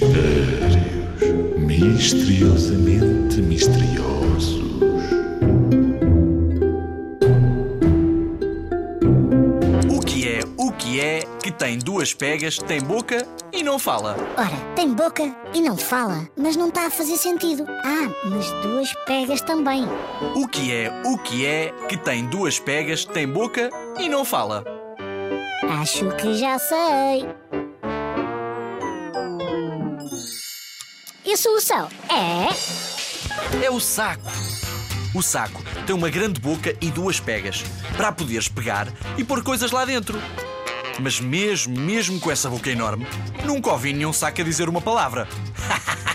Mistérios misteriosamente misteriosos. O que é, o que é que tem duas pegas, tem boca e não fala? Ora, tem boca e não fala, mas não está a fazer sentido. Ah, mas duas pegas também. O que é, o que é que tem duas pegas, tem boca e não fala? Acho que já sei. Solução é. É o saco. O saco tem uma grande boca e duas pegas para poderes pegar e pôr coisas lá dentro. Mas mesmo, mesmo com essa boca enorme, nunca ouvi nenhum saco a dizer uma palavra.